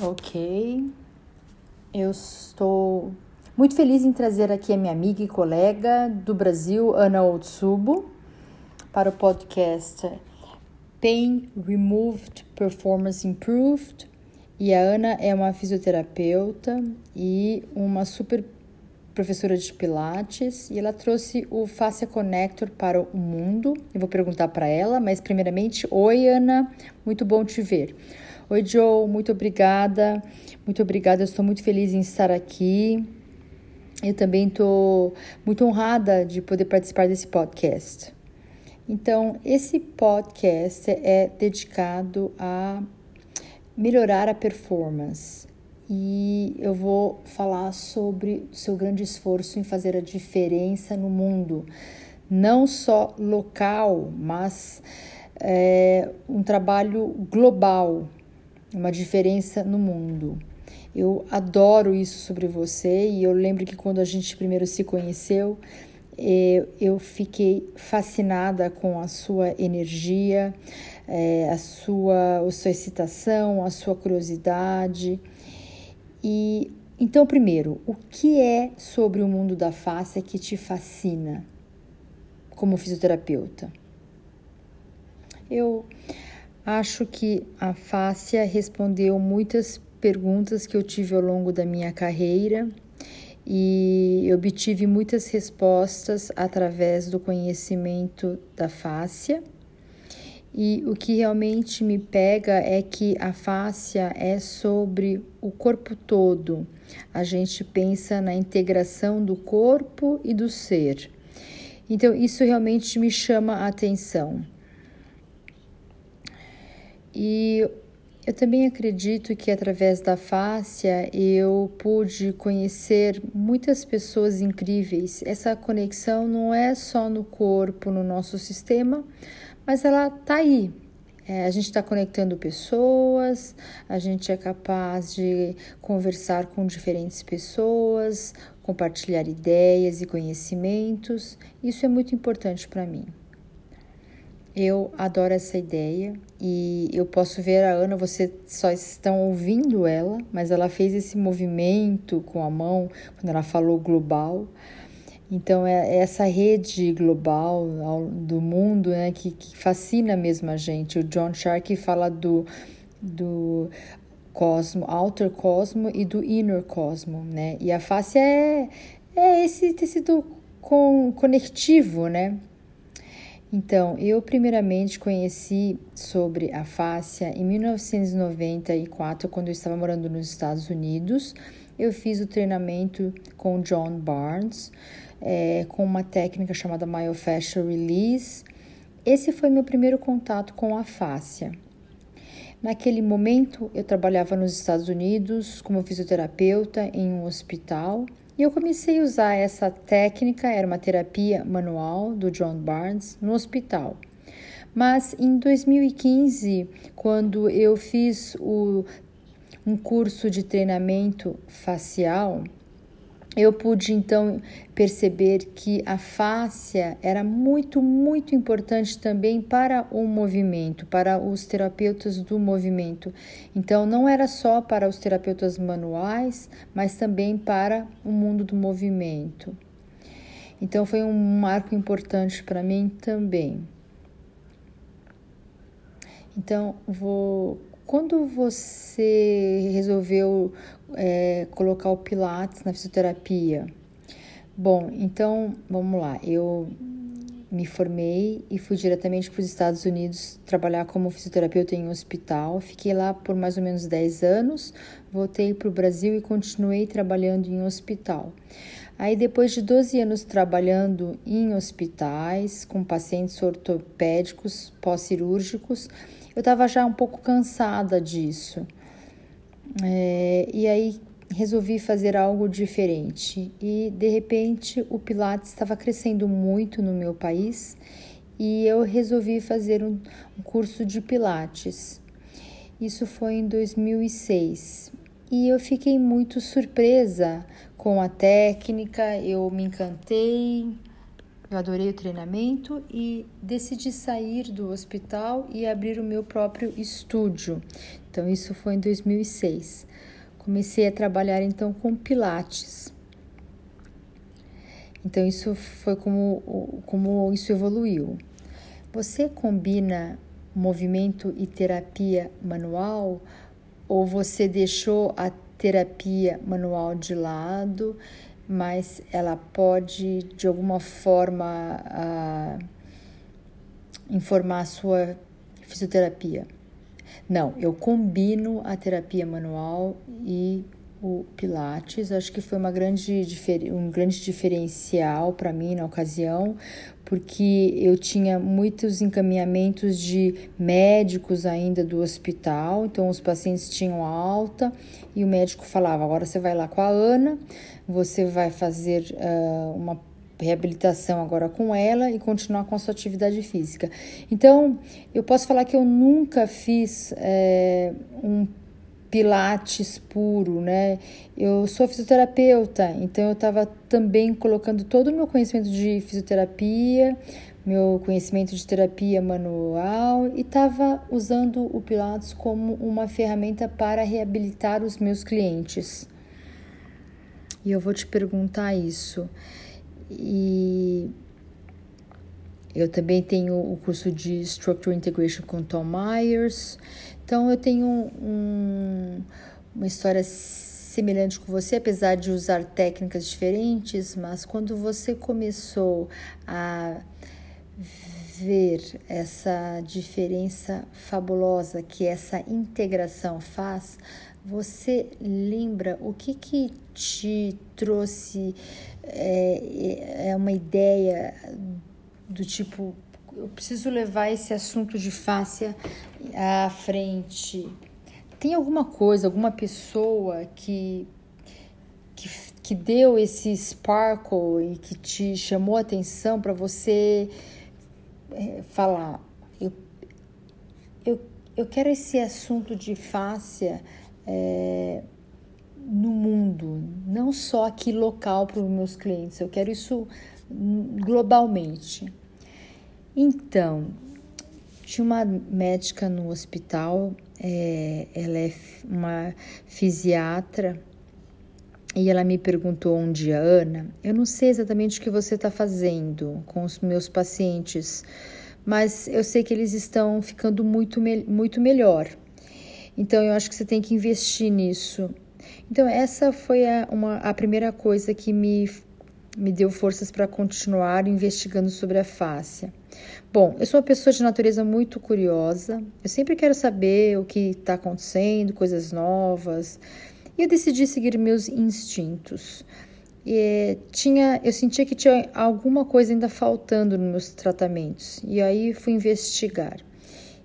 Ok. Eu estou muito feliz em trazer aqui a minha amiga e colega do Brasil, Ana Otsubo, para o podcast Pain Removed Performance Improved. E a Ana é uma fisioterapeuta e uma super professora de Pilates e ela trouxe o Fascia Connector para o mundo. Eu vou perguntar para ela, mas primeiramente, oi Ana, muito bom te ver. Oi Joe, muito obrigada, muito obrigada, estou muito feliz em estar aqui. Eu também estou muito honrada de poder participar desse podcast. Então, esse podcast é dedicado a melhorar a performance e eu vou falar sobre o seu grande esforço em fazer a diferença no mundo, não só local, mas é, um trabalho global, uma diferença no mundo. Eu adoro isso sobre você e eu lembro que quando a gente primeiro se conheceu, é, eu fiquei fascinada com a sua energia, é, a sua, a sua excitação, a sua curiosidade. E então, primeiro, o que é sobre o mundo da face que te fascina como fisioterapeuta? Eu acho que a fáscia respondeu muitas perguntas que eu tive ao longo da minha carreira e obtive muitas respostas através do conhecimento da fáscia e o que realmente me pega é que a fáscia é sobre o corpo todo. A gente pensa na integração do corpo e do ser. Então, isso realmente me chama a atenção. E eu também acredito que através da fáscia eu pude conhecer muitas pessoas incríveis. Essa conexão não é só no corpo, no nosso sistema, mas ela tá aí. É, a gente está conectando pessoas, a gente é capaz de conversar com diferentes pessoas, compartilhar ideias e conhecimentos. Isso é muito importante para mim. Eu adoro essa ideia e eu posso ver a Ana, vocês só estão ouvindo ela, mas ela fez esse movimento com a mão quando ela falou global. Então, é, é essa rede global do mundo né, que, que fascina mesmo a gente. O John Sharkey fala do, do cosmo, outer cosmo e do inner cosmo, né? E a face é, é esse tecido com, conectivo, né? Então, eu primeiramente conheci sobre a fáscia em 1994, quando eu estava morando nos Estados Unidos. Eu fiz o treinamento com John Barnes é, com uma técnica chamada Myofascial Release. Esse foi meu primeiro contato com a fáscia. Naquele momento, eu trabalhava nos Estados Unidos como fisioterapeuta em um hospital eu comecei a usar essa técnica, era uma terapia manual do John Barnes, no hospital. Mas em 2015, quando eu fiz o, um curso de treinamento facial, eu pude então perceber que a fáscia era muito, muito importante também para o movimento, para os terapeutas do movimento. Então, não era só para os terapeutas manuais, mas também para o mundo do movimento. Então, foi um marco importante para mim também. Então, vou quando você resolveu é, colocar o Pilates na fisioterapia? Bom, então vamos lá. Eu me formei e fui diretamente para os Estados Unidos trabalhar como fisioterapeuta em um hospital. Fiquei lá por mais ou menos 10 anos, voltei para o Brasil e continuei trabalhando em um hospital. Aí, depois de 12 anos trabalhando em hospitais com pacientes ortopédicos pós-cirúrgicos, eu estava já um pouco cansada disso. É, e aí resolvi fazer algo diferente. E de repente o Pilates estava crescendo muito no meu país e eu resolvi fazer um, um curso de Pilates. Isso foi em 2006 e eu fiquei muito surpresa com a técnica, eu me encantei, Eu adorei o treinamento e decidi sair do hospital e abrir o meu próprio estúdio. Então, isso foi em 2006. Comecei a trabalhar então com Pilates. Então, isso foi como, como isso evoluiu. Você combina movimento e terapia manual ou você deixou a terapia manual de lado, mas ela pode de alguma forma informar a sua fisioterapia? Não, eu combino a terapia manual e o Pilates. Acho que foi uma grande, um grande diferencial para mim na ocasião, porque eu tinha muitos encaminhamentos de médicos ainda do hospital, então os pacientes tinham alta e o médico falava: agora você vai lá com a Ana, você vai fazer uh, uma reabilitação agora com ela e continuar com a sua atividade física. Então, eu posso falar que eu nunca fiz é, um pilates puro, né? Eu sou fisioterapeuta, então eu estava também colocando todo o meu conhecimento de fisioterapia, meu conhecimento de terapia manual e estava usando o Pilates como uma ferramenta para reabilitar os meus clientes. E eu vou te perguntar isso. E eu também tenho o curso de Structural Integration com Tom Myers. Então eu tenho um, uma história semelhante com você, apesar de usar técnicas diferentes, mas quando você começou a ver essa diferença fabulosa que essa integração faz, você lembra o que que te trouxe é, é uma ideia do tipo eu preciso levar esse assunto de fáscia à frente. Tem alguma coisa, alguma pessoa que, que, que deu esse sparkle e que te chamou a atenção para você é, falar: eu, eu, eu quero esse assunto de fáscia é, no mundo, não só aqui local para os meus clientes, eu quero isso globalmente. Então, tinha uma médica no hospital, é, ela é uma fisiatra, e ela me perguntou um dia, Ana, eu não sei exatamente o que você está fazendo com os meus pacientes, mas eu sei que eles estão ficando muito, muito melhor. Então eu acho que você tem que investir nisso. Então essa foi a, uma, a primeira coisa que me, me deu forças para continuar investigando sobre a fáscia. Bom, eu sou uma pessoa de natureza muito curiosa, eu sempre quero saber o que está acontecendo, coisas novas, e eu decidi seguir meus instintos. E tinha, eu sentia que tinha alguma coisa ainda faltando nos meus tratamentos, e aí fui investigar.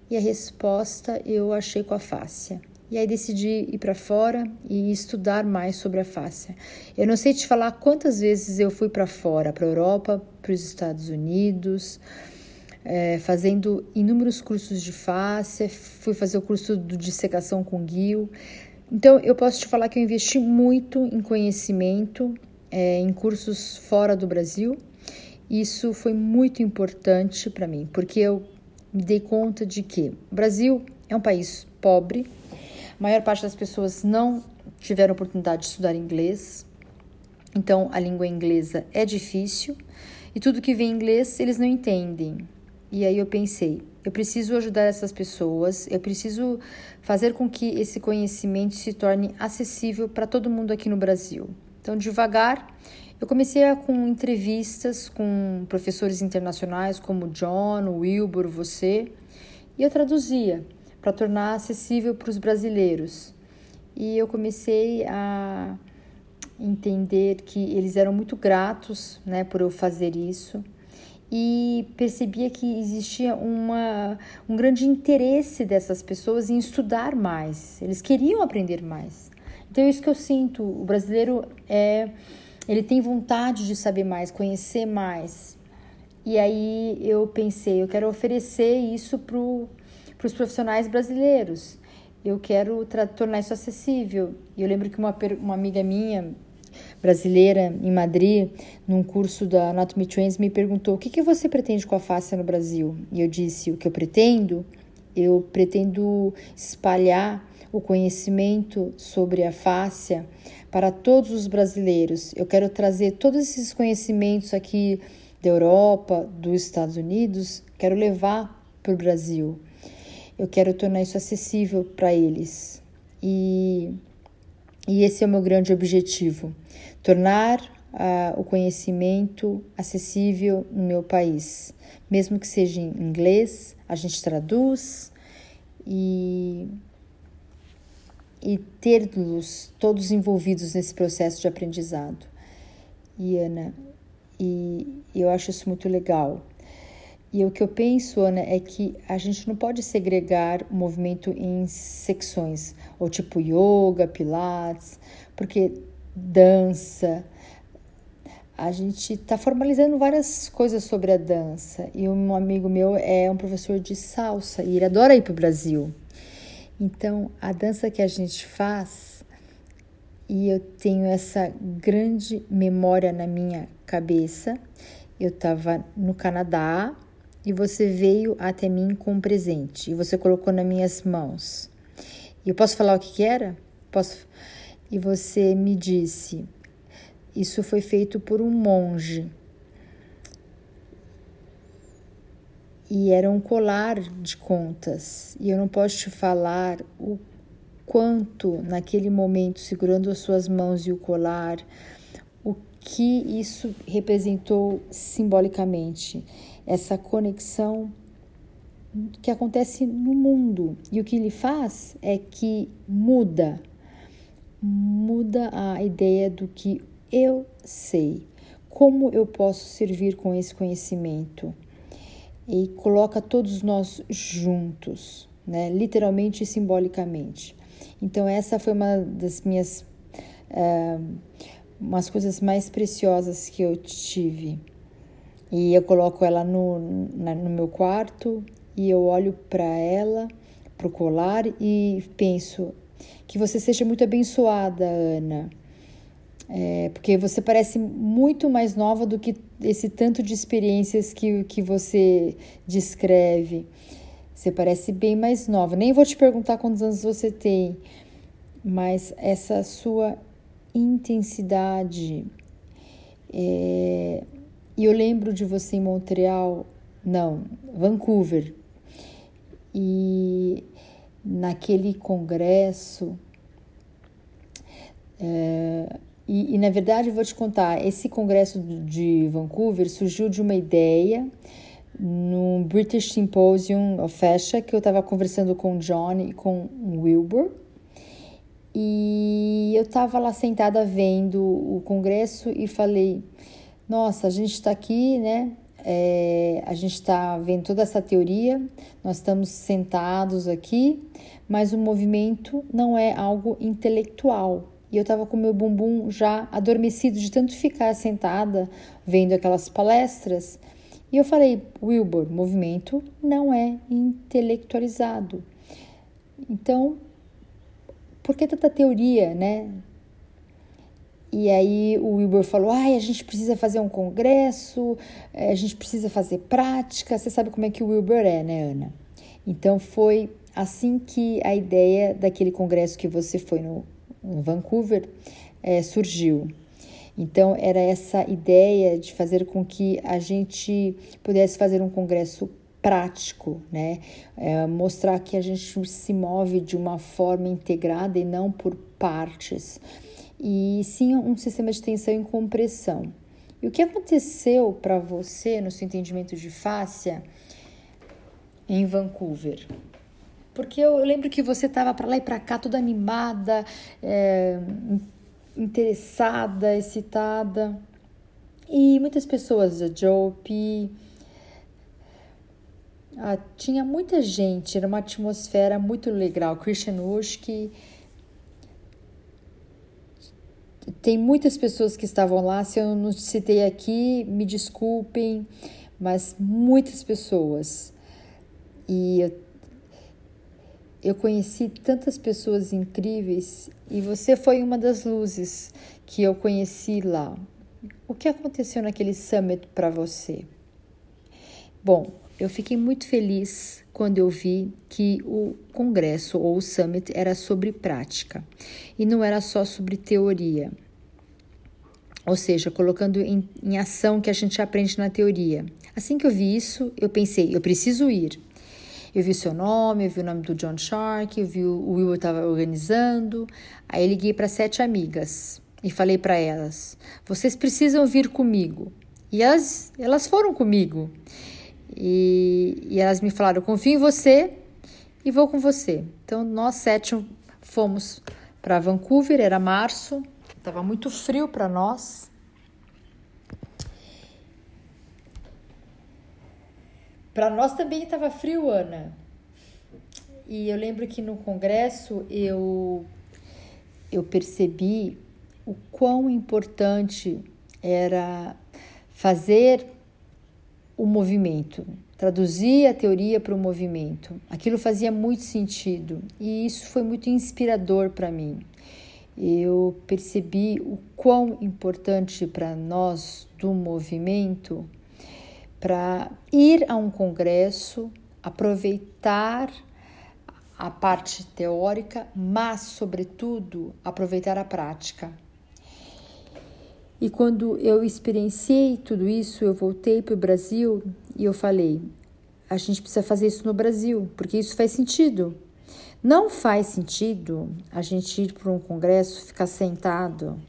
E a resposta eu achei com a fáscia. E aí decidi ir para fora e estudar mais sobre a fáscia. Eu não sei te falar quantas vezes eu fui para fora, para a Europa, para os Estados Unidos, é, fazendo inúmeros cursos de fáscia, fui fazer o curso de dissecação com Gil. Então, eu posso te falar que eu investi muito em conhecimento, é, em cursos fora do Brasil. Isso foi muito importante para mim, porque eu me dei conta de que o Brasil é um país pobre, a maior parte das pessoas não tiveram oportunidade de estudar inglês, então a língua inglesa é difícil e tudo que vem em inglês eles não entendem. E aí eu pensei, eu preciso ajudar essas pessoas, eu preciso fazer com que esse conhecimento se torne acessível para todo mundo aqui no Brasil. Então, devagar, eu comecei a, com entrevistas com professores internacionais como John, Wilbur, você, e eu traduzia para tornar acessível para os brasileiros. E eu comecei a entender que eles eram muito gratos né, por eu fazer isso e percebia que existia uma, um grande interesse dessas pessoas em estudar mais. Eles queriam aprender mais. Então é isso que eu sinto. O brasileiro é, ele tem vontade de saber mais, conhecer mais. E aí eu pensei, eu quero oferecer isso para os profissionais brasileiros. Eu quero tornar isso acessível. E eu lembro que uma, uma amiga minha brasileira em Madrid, num curso da Anatomy Trends, me perguntou: o que, que você pretende com a face no Brasil? E eu disse: o que eu pretendo? Eu pretendo espalhar o conhecimento sobre a fáscia para todos os brasileiros. Eu quero trazer todos esses conhecimentos aqui da Europa, dos Estados Unidos, quero levar para o Brasil. Eu quero tornar isso acessível para eles. E, e esse é o meu grande objetivo: tornar uh, o conhecimento acessível no meu país. Mesmo que seja em inglês, a gente traduz e, e ter-los todos envolvidos nesse processo de aprendizado. E Ana, e eu acho isso muito legal. E o que eu penso, Ana, é que a gente não pode segregar o movimento em secções, ou tipo yoga, pilates, porque dança. A gente está formalizando várias coisas sobre a dança. E um amigo meu é um professor de salsa e ele adora ir para o Brasil. Então, a dança que a gente faz, e eu tenho essa grande memória na minha cabeça. Eu estava no Canadá e você veio até mim com um presente e você colocou nas minhas mãos. E eu posso falar o que, que era? Posso? E você me disse: Isso foi feito por um monge. E era um colar de contas. E eu não posso te falar o quanto, naquele momento, segurando as suas mãos e o colar, o que isso representou simbolicamente essa conexão que acontece no mundo. E o que ele faz é que muda, muda a ideia do que eu sei, como eu posso servir com esse conhecimento. E coloca todos nós juntos, né? literalmente e simbolicamente. Então, essa foi uma das minhas. Uh, umas coisas mais preciosas que eu tive. E eu coloco ela no, na, no meu quarto e eu olho para ela, para o colar e penso que você seja muito abençoada, Ana. É, porque você parece muito mais nova do que esse tanto de experiências que, que você descreve. Você parece bem mais nova. Nem vou te perguntar quantos anos você tem, mas essa sua intensidade, é, e eu lembro de você em Montreal, não, Vancouver. E naquele congresso. É, e, e, na verdade, eu vou te contar: esse congresso de Vancouver surgiu de uma ideia no British Symposium of Fashion, que eu estava conversando com o John e com o Wilbur. E eu estava lá sentada vendo o congresso e falei: nossa, a gente está aqui, né? É, a gente está vendo toda essa teoria, nós estamos sentados aqui, mas o movimento não é algo intelectual. E eu estava com meu bumbum já adormecido de tanto ficar sentada vendo aquelas palestras. E eu falei, Wilbur, movimento não é intelectualizado. Então, por que tanta teoria, né? E aí o Wilbur falou: ai, a gente precisa fazer um congresso, eh, a gente precisa fazer prática. Você sabe como é que o Wilbur é, né, Ana? Então foi assim que a ideia daquele congresso que você foi no, no Vancouver é, surgiu. Então era essa ideia de fazer com que a gente pudesse fazer um congresso prático, né? É, mostrar que a gente se move de uma forma integrada e não por partes e sim um sistema de tensão e compressão. E o que aconteceu para você no seu entendimento de fáscia em Vancouver? Porque eu lembro que você estava para lá e para cá, toda animada, é, interessada, excitada. E muitas pessoas, a Joe ah, tinha muita gente, era uma atmosfera muito legal. Christian Ushki, tem muitas pessoas que estavam lá, se eu não citei aqui, me desculpem, mas muitas pessoas. E eu, eu conheci tantas pessoas incríveis e você foi uma das luzes que eu conheci lá. O que aconteceu naquele summit para você? Bom, eu fiquei muito feliz quando eu vi que o congresso ou o summit era sobre prática e não era só sobre teoria. Ou seja, colocando em, em ação o que a gente aprende na teoria. Assim que eu vi isso, eu pensei, eu preciso ir. Eu vi o seu nome, eu vi o nome do John Shark, eu vi o Will estava organizando. Aí liguei para sete amigas e falei para elas: vocês precisam vir comigo. E elas, elas foram comigo. E, e elas me falaram: eu confio em você e vou com você. Então nós sete fomos para Vancouver, era março, estava muito frio para nós. Para nós também estava frio, Ana. E eu lembro que no congresso eu eu percebi o quão importante era fazer o movimento, traduzir a teoria para o movimento. Aquilo fazia muito sentido e isso foi muito inspirador para mim. Eu percebi o quão importante para nós do movimento para ir a um congresso, aproveitar a parte teórica, mas, sobretudo, aproveitar a prática. E quando eu experienciei tudo isso, eu voltei para o Brasil e eu falei: a gente precisa fazer isso no Brasil, porque isso faz sentido. Não faz sentido a gente ir para um congresso, ficar sentado,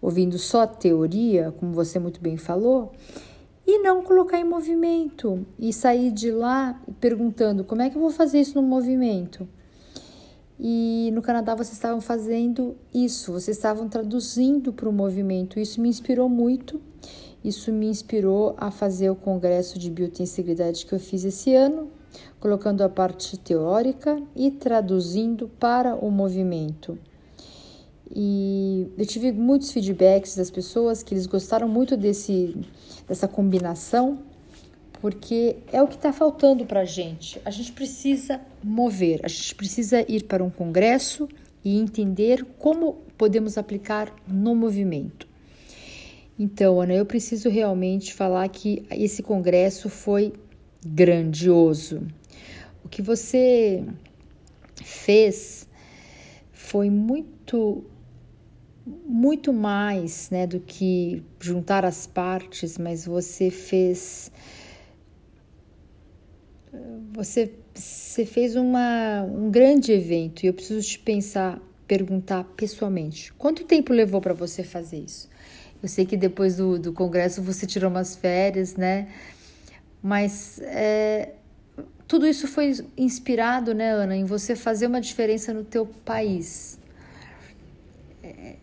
ouvindo só teoria, como você muito bem falou, e não colocar em movimento e sair de lá perguntando como é que eu vou fazer isso no movimento. E no Canadá vocês estavam fazendo isso, vocês estavam traduzindo para o movimento. Isso me inspirou muito. Isso me inspirou a fazer o congresso de biotenseguridade que eu fiz esse ano, colocando a parte teórica e traduzindo para o movimento. E eu tive muitos feedbacks das pessoas que eles gostaram muito desse, dessa combinação, porque é o que está faltando para a gente. A gente precisa mover, a gente precisa ir para um congresso e entender como podemos aplicar no movimento. Então, Ana, eu preciso realmente falar que esse congresso foi grandioso. O que você fez foi muito muito mais né, do que juntar as partes, mas você fez. Você, você fez uma, um grande evento e eu preciso te pensar, perguntar pessoalmente: quanto tempo levou para você fazer isso? Eu sei que depois do, do congresso você tirou umas férias, né? Mas é, tudo isso foi inspirado, né, Ana, em você fazer uma diferença no teu país. É,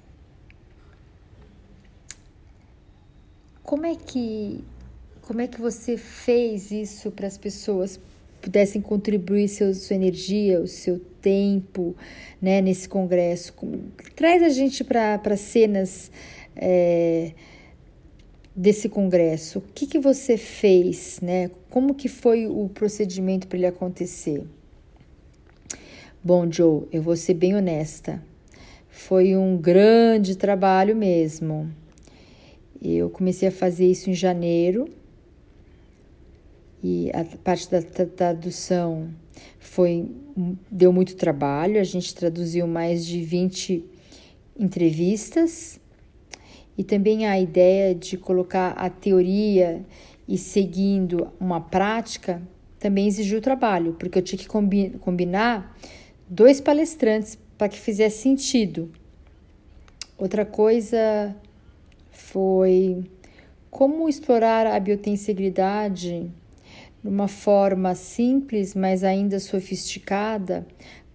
como é que como é que você fez isso para as pessoas pudessem contribuir seu, sua energia, o seu tempo, né, nesse congresso? Traz a gente para cenas é, desse congresso, o que, que você fez, né? Como que foi o procedimento para ele acontecer? Bom, Joe, eu vou ser bem honesta. Foi um grande trabalho mesmo. Eu comecei a fazer isso em janeiro e a parte da tradução foi deu muito trabalho. A gente traduziu mais de 20 entrevistas e também a ideia de colocar a teoria e seguindo uma prática também exigiu trabalho, porque eu tinha que combinar dois palestrantes para que fizesse sentido. Outra coisa foi como explorar a biotensegridade de uma forma simples, mas ainda sofisticada,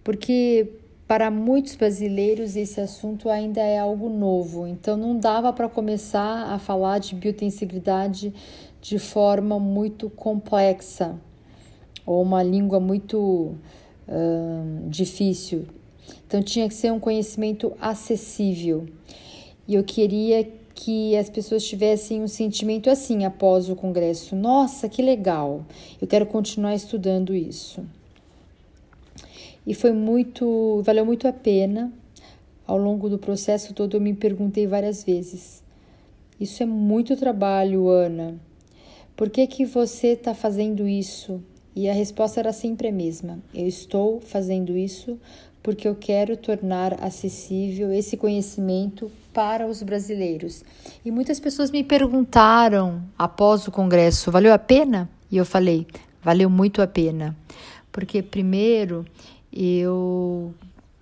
porque para muitos brasileiros, esse assunto ainda é algo novo, então não dava para começar a falar de biotensegridade de forma muito complexa ou uma língua muito difícil. Então tinha que ser um conhecimento acessível. E eu queria que as pessoas tivessem um sentimento assim após o congresso: nossa, que legal, eu quero continuar estudando isso. E foi muito, valeu muito a pena. Ao longo do processo todo eu me perguntei várias vezes: isso é muito trabalho, Ana. Por que que você está fazendo isso? E a resposta era sempre a mesma: eu estou fazendo isso porque eu quero tornar acessível esse conhecimento para os brasileiros. E muitas pessoas me perguntaram após o congresso: valeu a pena? E eu falei: valeu muito a pena. Porque, primeiro, eu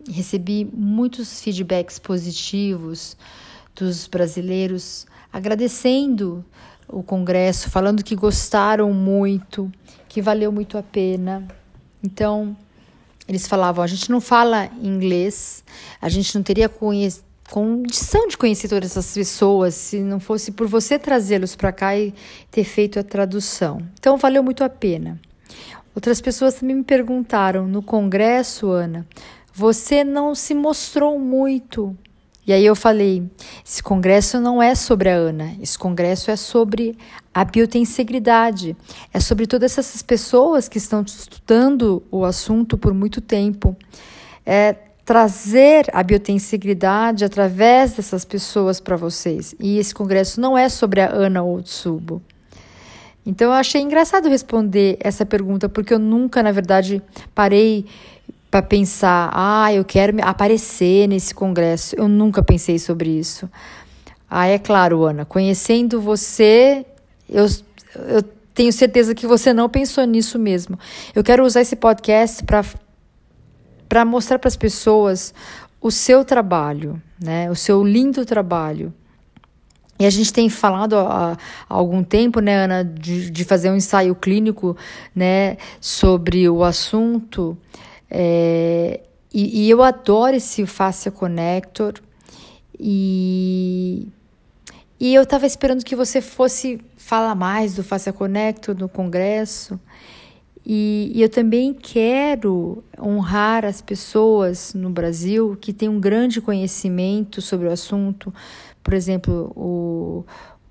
recebi muitos feedbacks positivos dos brasileiros agradecendo o congresso, falando que gostaram muito, que valeu muito a pena. Então, eles falavam: a gente não fala inglês, a gente não teria condição de conhecer todas essas pessoas se não fosse por você trazê-los para cá e ter feito a tradução. Então, valeu muito a pena. Outras pessoas também me perguntaram no congresso, Ana, você não se mostrou muito e aí eu falei: esse congresso não é sobre a Ana, esse congresso é sobre a biotensegridade, é sobre todas essas pessoas que estão estudando o assunto por muito tempo. É trazer a biotensegridade através dessas pessoas para vocês. E esse congresso não é sobre a Ana Otsubo. Então eu achei engraçado responder essa pergunta, porque eu nunca, na verdade, parei para pensar, ah, eu quero aparecer nesse congresso. Eu nunca pensei sobre isso. Ah, é claro, Ana, conhecendo você, eu, eu tenho certeza que você não pensou nisso mesmo. Eu quero usar esse podcast para mostrar para as pessoas o seu trabalho, né? O seu lindo trabalho. E a gente tem falado há, há algum tempo, né, Ana, de, de fazer um ensaio clínico, né, sobre o assunto. É, e, e, eu adoro esse Fascia Connector. E, e eu estava esperando que você fosse falar mais do Fascia Connector no congresso. E, e, eu também quero honrar as pessoas no Brasil que têm um grande conhecimento sobre o assunto. Por exemplo, o,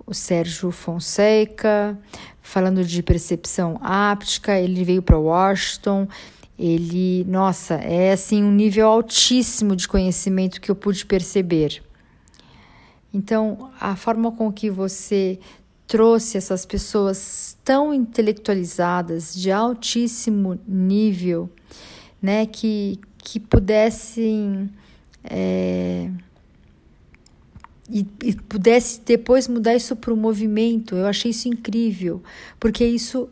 o Sérgio Fonseca, falando de percepção áptica, ele veio para Washington ele, nossa, é assim um nível altíssimo de conhecimento que eu pude perceber. Então, a forma com que você trouxe essas pessoas tão intelectualizadas, de altíssimo nível, né, que, que pudessem é, e, e pudesse depois mudar isso para o movimento, eu achei isso incrível, porque isso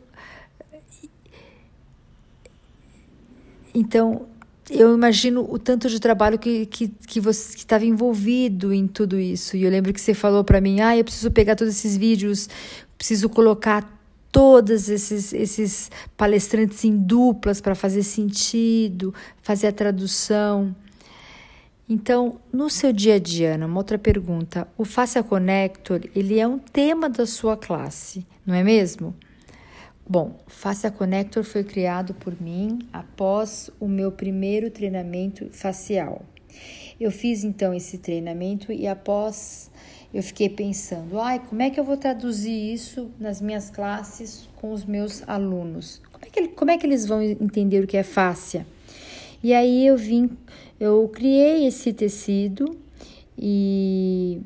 Então, eu imagino o tanto de trabalho que, que, que você estava envolvido em tudo isso. E eu lembro que você falou para mim: ah, eu preciso pegar todos esses vídeos, preciso colocar todos esses, esses palestrantes em duplas para fazer sentido, fazer a tradução. Então, no seu dia a dia, Ana, uma outra pergunta: o Faça Connector, ele é um tema da sua classe, não é mesmo? Bom, Face Connector foi criado por mim após o meu primeiro treinamento facial. Eu fiz então esse treinamento e após eu fiquei pensando, ai, como é que eu vou traduzir isso nas minhas classes com os meus alunos? Como é que, como é que eles vão entender o que é fáscia? E aí eu vim, eu criei esse tecido e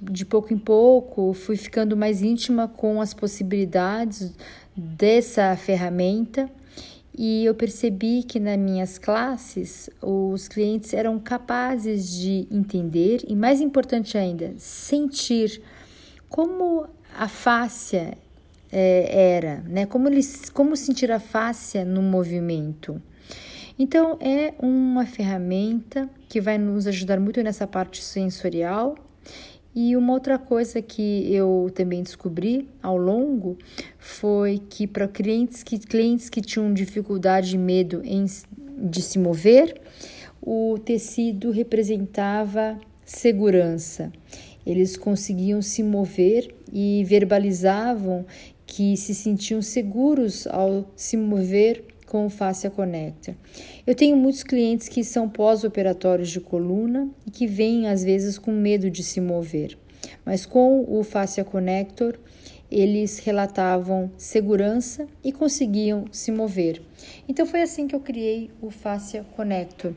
de pouco em pouco fui ficando mais íntima com as possibilidades dessa ferramenta e eu percebi que nas minhas classes os clientes eram capazes de entender e, mais importante ainda, sentir como a fáscia é, era, né? Como, eles, como sentir a fáscia no movimento. Então, é uma ferramenta que vai nos ajudar muito nessa parte sensorial e uma outra coisa que eu também descobri ao longo foi que para clientes que, clientes que tinham dificuldade e medo em, de se mover, o tecido representava segurança. Eles conseguiam se mover e verbalizavam que se sentiam seguros ao se mover com o Fascia Connector. Eu tenho muitos clientes que são pós-operatórios de coluna e que vêm às vezes com medo de se mover, mas com o Fascia Connector eles relatavam segurança e conseguiam se mover. Então foi assim que eu criei o Fácia Connector,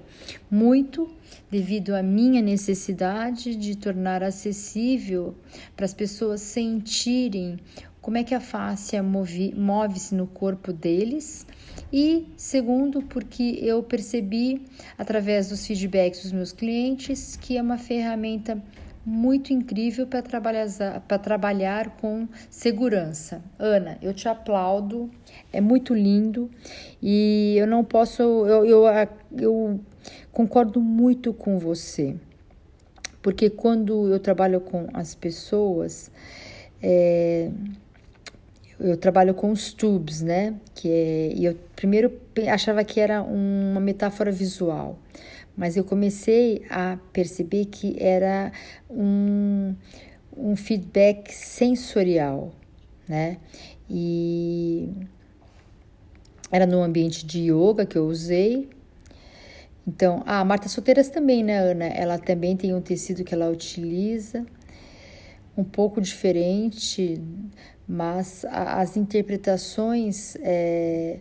muito devido à minha necessidade de tornar acessível para as pessoas sentirem como é que a fáscia move-se no corpo deles. E segundo, porque eu percebi através dos feedbacks dos meus clientes que é uma ferramenta muito incrível para trabalhar, trabalhar com segurança. Ana, eu te aplaudo, é muito lindo e eu não posso, eu, eu, eu concordo muito com você, porque quando eu trabalho com as pessoas, é, eu trabalho com os tubes, né? Que é, e eu primeiro achava que era uma metáfora visual, mas eu comecei a perceber que era um, um feedback sensorial, né? E era no ambiente de yoga que eu usei. Então, a ah, Marta Solteiras também, né, Ana? Ela também tem um tecido que ela utiliza, um pouco diferente, mas as interpretações é,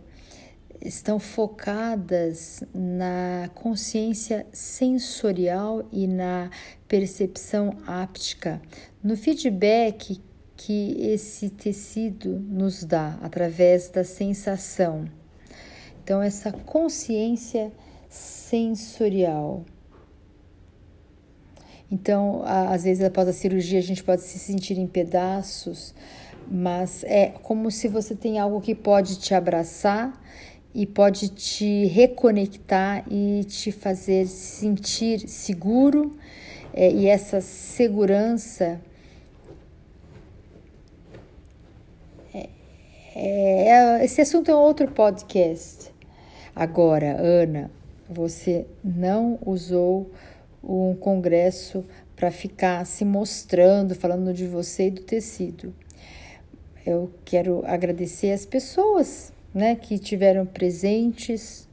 estão focadas na consciência sensorial e na percepção áptica, no feedback que esse tecido nos dá através da sensação. Então, essa consciência sensorial. Então, às vezes, após a cirurgia, a gente pode se sentir em pedaços, mas é como se você tem algo que pode te abraçar e pode te reconectar e te fazer sentir seguro é, e essa segurança é, é, esse assunto é outro podcast. Agora, Ana, você não usou um congresso para ficar se mostrando, falando de você e do tecido. Eu quero agradecer as pessoas né, que tiveram presentes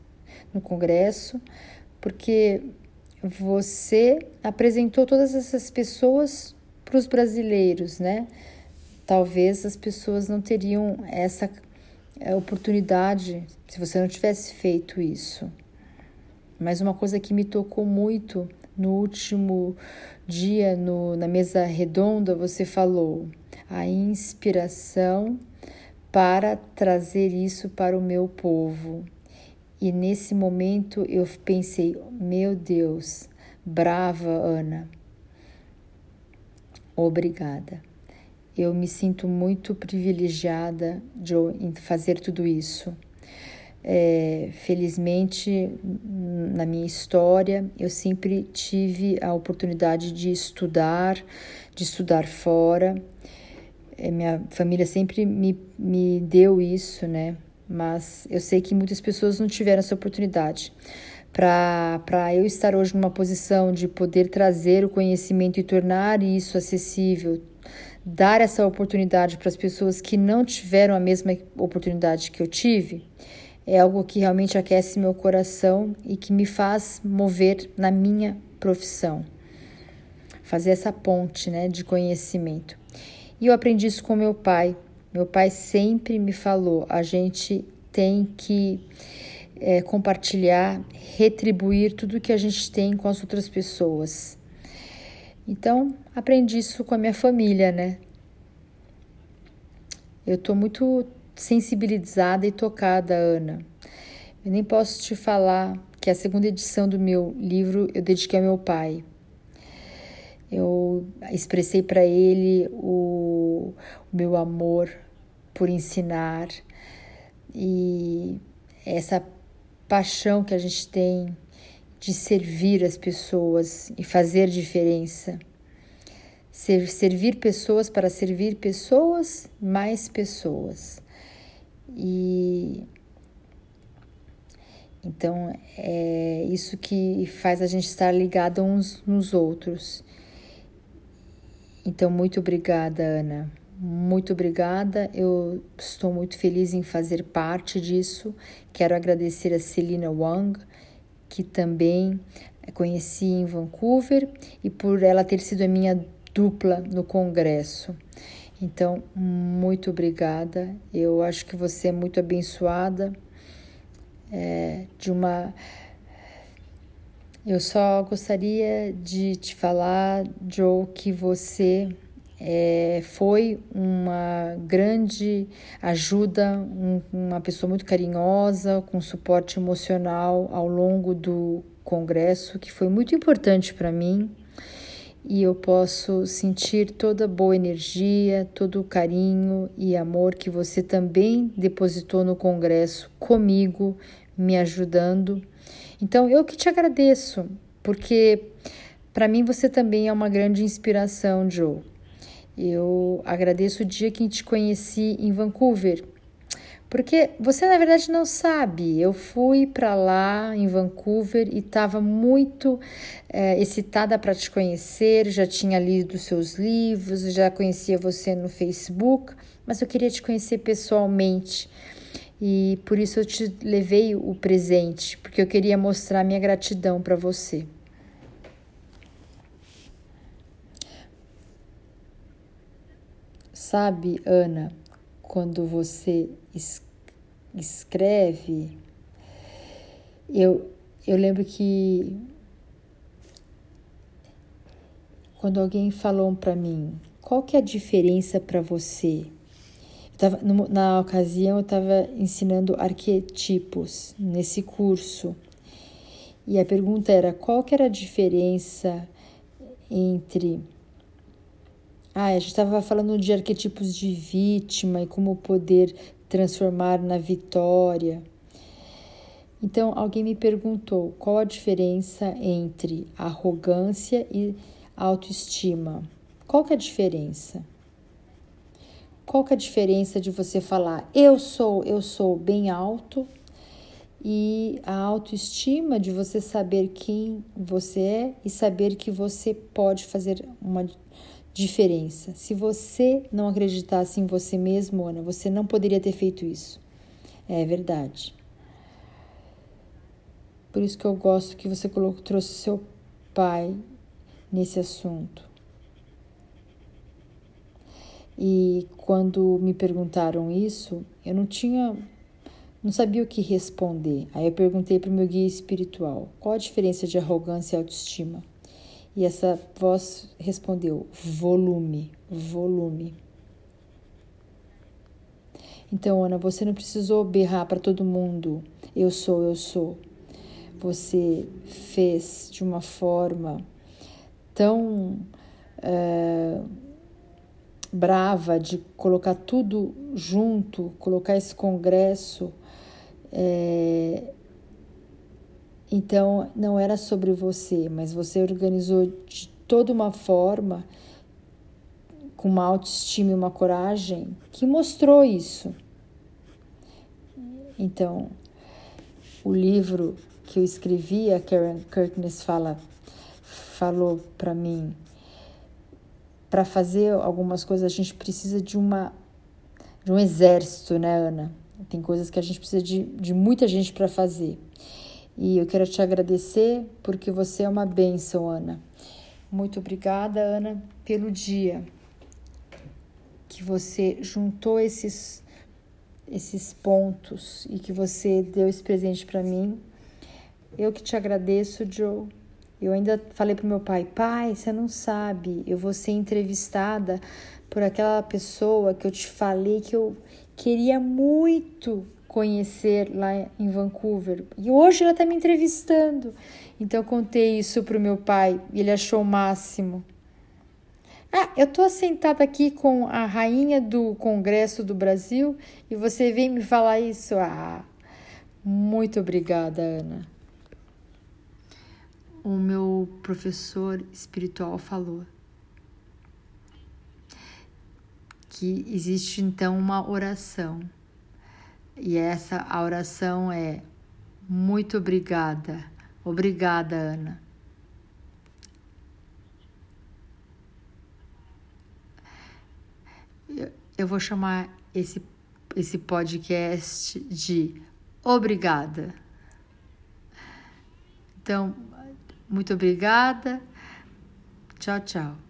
no Congresso, porque você apresentou todas essas pessoas para os brasileiros, né? Talvez as pessoas não teriam essa oportunidade se você não tivesse feito isso. Mas uma coisa que me tocou muito no último dia no, na mesa redonda, você falou a inspiração para trazer isso para o meu povo. E nesse momento eu pensei: meu Deus, brava Ana, obrigada. Eu me sinto muito privilegiada de fazer tudo isso. É, felizmente, na minha história, eu sempre tive a oportunidade de estudar, de estudar fora minha família sempre me, me deu isso, né? Mas eu sei que muitas pessoas não tiveram essa oportunidade. Para eu estar hoje numa posição de poder trazer o conhecimento e tornar isso acessível, dar essa oportunidade para as pessoas que não tiveram a mesma oportunidade que eu tive, é algo que realmente aquece meu coração e que me faz mover na minha profissão. Fazer essa ponte né, de conhecimento. E eu aprendi isso com meu pai. Meu pai sempre me falou: a gente tem que é, compartilhar, retribuir tudo que a gente tem com as outras pessoas. Então, aprendi isso com a minha família, né? Eu estou muito sensibilizada e tocada, Ana. Eu nem posso te falar que a segunda edição do meu livro eu dediquei ao meu pai. Eu expressei para ele o, o meu amor por ensinar e essa paixão que a gente tem de servir as pessoas e fazer diferença. Ser, servir pessoas para servir pessoas, mais pessoas. E então é isso que faz a gente estar ligado uns nos outros. Então, muito obrigada, Ana. Muito obrigada. Eu estou muito feliz em fazer parte disso. Quero agradecer a Celina Wang, que também conheci em Vancouver, e por ela ter sido a minha dupla no congresso. Então, muito obrigada. Eu acho que você é muito abençoada é, de uma. Eu só gostaria de te falar, Joe, que você é, foi uma grande ajuda, um, uma pessoa muito carinhosa, com suporte emocional ao longo do congresso, que foi muito importante para mim. E eu posso sentir toda a boa energia, todo o carinho e amor que você também depositou no congresso comigo, me ajudando. Então eu que te agradeço, porque para mim você também é uma grande inspiração, Joe. Eu agradeço o dia que te conheci em Vancouver, porque você na verdade não sabe. Eu fui para lá em Vancouver e estava muito é, excitada para te conhecer. Já tinha lido seus livros, já conhecia você no Facebook, mas eu queria te conhecer pessoalmente. E por isso eu te levei o presente, porque eu queria mostrar minha gratidão para você. Sabe, Ana, quando você es escreve, eu, eu lembro que quando alguém falou para mim, qual que é a diferença para você? Tava, na ocasião eu estava ensinando arquetipos nesse curso e a pergunta era qual que era a diferença entre ah, a gente estava falando de arquetipos de vítima e como poder transformar na vitória. Então, alguém me perguntou qual a diferença entre arrogância e autoestima. Qual que é a diferença? Qual que é a diferença de você falar eu sou, eu sou bem alto e a autoestima de você saber quem você é e saber que você pode fazer uma diferença. Se você não acreditasse em você mesmo, Ana, você não poderia ter feito isso. É verdade. Por isso que eu gosto que você colocou, trouxe seu pai nesse assunto. E quando me perguntaram isso, eu não tinha, não sabia o que responder. Aí eu perguntei para o meu guia espiritual: qual a diferença de arrogância e autoestima? E essa voz respondeu: volume, volume. Então, Ana, você não precisou berrar para todo mundo: eu sou, eu sou. Você fez de uma forma tão é, brava de colocar tudo junto, colocar esse congresso. É, então, não era sobre você, mas você organizou de toda uma forma, com uma autoestima e uma coragem, que mostrou isso. Então, o livro que eu escrevi, a Karen Kirkness fala, falou para mim, para fazer algumas coisas a gente precisa de uma de um exército, né, Ana? Tem coisas que a gente precisa de, de muita gente para fazer. E eu quero te agradecer porque você é uma bênção, Ana. Muito obrigada, Ana, pelo dia que você juntou esses esses pontos e que você deu esse presente para mim. Eu que te agradeço, Joe. Eu ainda falei pro meu pai: "Pai, você não sabe, eu vou ser entrevistada por aquela pessoa que eu te falei que eu queria muito conhecer lá em Vancouver. E hoje ela está me entrevistando. Então eu contei isso para o meu pai e ele achou o máximo. Ah, eu estou sentada aqui com a rainha do Congresso do Brasil e você vem me falar isso. Ah, muito obrigada, Ana. O meu professor espiritual falou que existe então uma oração e essa a oração é muito obrigada. Obrigada, Ana. Eu, vou chamar esse, esse podcast de Obrigada. Então, muito obrigada. Tchau, tchau.